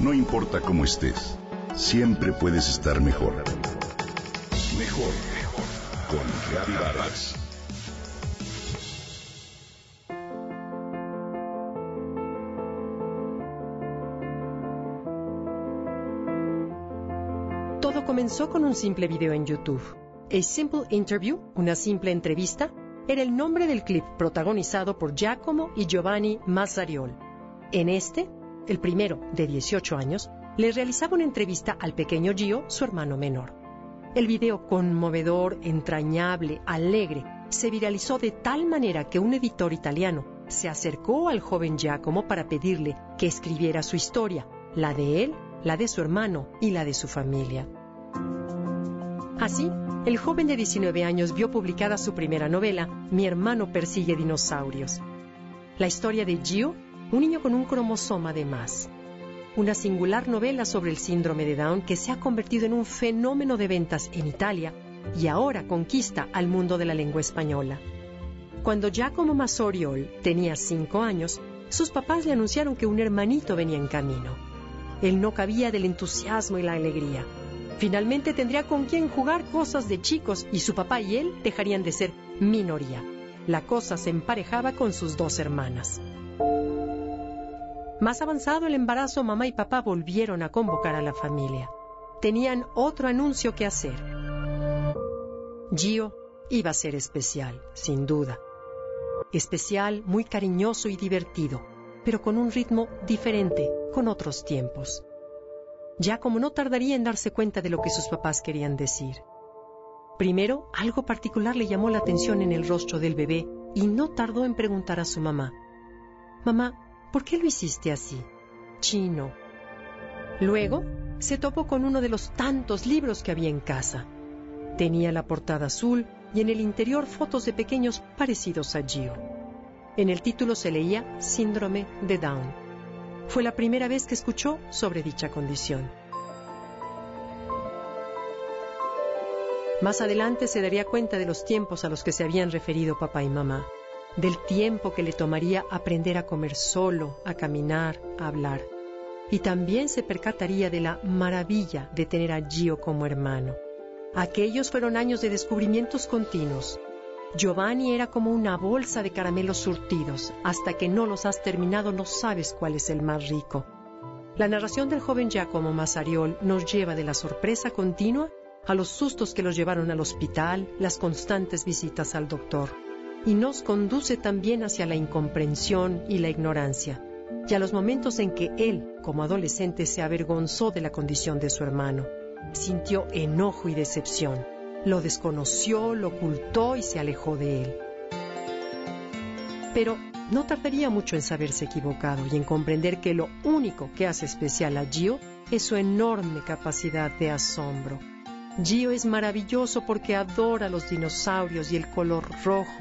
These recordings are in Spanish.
No importa cómo estés, siempre puedes estar mejor. Mejor, mejor. Con Reavivadas. Todo comenzó con un simple video en YouTube. A Simple Interview, una simple entrevista, era el nombre del clip protagonizado por Giacomo y Giovanni Mazzariol. En este, el primero, de 18 años, le realizaba una entrevista al pequeño Gio, su hermano menor. El video conmovedor, entrañable, alegre, se viralizó de tal manera que un editor italiano se acercó al joven Giacomo para pedirle que escribiera su historia, la de él, la de su hermano y la de su familia. Así, el joven de 19 años vio publicada su primera novela, Mi hermano persigue dinosaurios. La historia de Gio, un niño con un cromosoma de más. Una singular novela sobre el síndrome de Down que se ha convertido en un fenómeno de ventas en Italia y ahora conquista al mundo de la lengua española. Cuando Giacomo Massoriol tenía 5 años, sus papás le anunciaron que un hermanito venía en camino. Él no cabía del entusiasmo y la alegría. Finalmente tendría con quien jugar cosas de chicos y su papá y él dejarían de ser minoría. La cosa se emparejaba con sus dos hermanas. Más avanzado el embarazo, mamá y papá volvieron a convocar a la familia. Tenían otro anuncio que hacer. Gio iba a ser especial, sin duda. Especial, muy cariñoso y divertido, pero con un ritmo diferente, con otros tiempos ya como no tardaría en darse cuenta de lo que sus papás querían decir. Primero, algo particular le llamó la atención en el rostro del bebé y no tardó en preguntar a su mamá. Mamá, ¿por qué lo hiciste así? Chino. Luego, se topó con uno de los tantos libros que había en casa. Tenía la portada azul y en el interior fotos de pequeños parecidos a Gio. En el título se leía Síndrome de Down. Fue la primera vez que escuchó sobre dicha condición. Más adelante se daría cuenta de los tiempos a los que se habían referido papá y mamá, del tiempo que le tomaría aprender a comer solo, a caminar, a hablar. Y también se percataría de la maravilla de tener a Gio como hermano. Aquellos fueron años de descubrimientos continuos, Giovanni era como una bolsa de caramelos surtidos. Hasta que no los has terminado no sabes cuál es el más rico. La narración del joven Giacomo Masariol nos lleva de la sorpresa continua a los sustos que los llevaron al hospital, las constantes visitas al doctor, y nos conduce también hacia la incomprensión y la ignorancia, y a los momentos en que él, como adolescente, se avergonzó de la condición de su hermano, sintió enojo y decepción lo desconoció, lo ocultó y se alejó de él. Pero no tardaría mucho en saberse equivocado y en comprender que lo único que hace especial a Gio es su enorme capacidad de asombro. Gio es maravilloso porque adora los dinosaurios y el color rojo,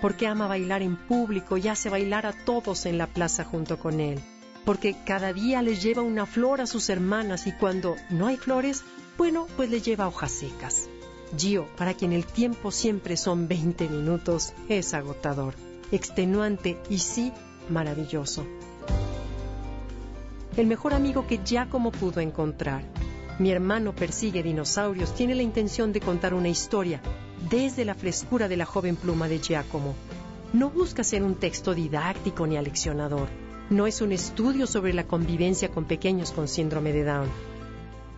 porque ama bailar en público y hace bailar a todos en la plaza junto con él, porque cada día les lleva una flor a sus hermanas y cuando no hay flores, bueno, pues le lleva hojas secas. Gio, para quien el tiempo siempre son 20 minutos, es agotador, extenuante y sí maravilloso. El mejor amigo que Giacomo pudo encontrar. Mi hermano persigue dinosaurios tiene la intención de contar una historia desde la frescura de la joven pluma de Giacomo. No busca ser un texto didáctico ni aleccionador. No es un estudio sobre la convivencia con pequeños con síndrome de Down.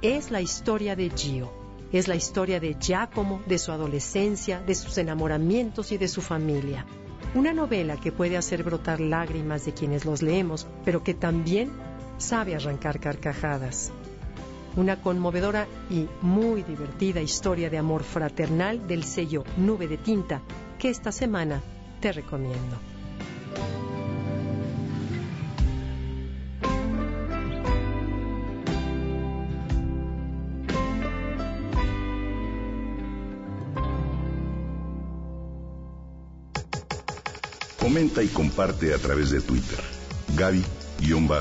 Es la historia de Gio es la historia de Giacomo, de su adolescencia, de sus enamoramientos y de su familia. Una novela que puede hacer brotar lágrimas de quienes los leemos, pero que también sabe arrancar carcajadas. Una conmovedora y muy divertida historia de amor fraternal del sello Nube de Tinta que esta semana te recomiendo. Comenta y comparte a través de Twitter. Gaby-Vargas.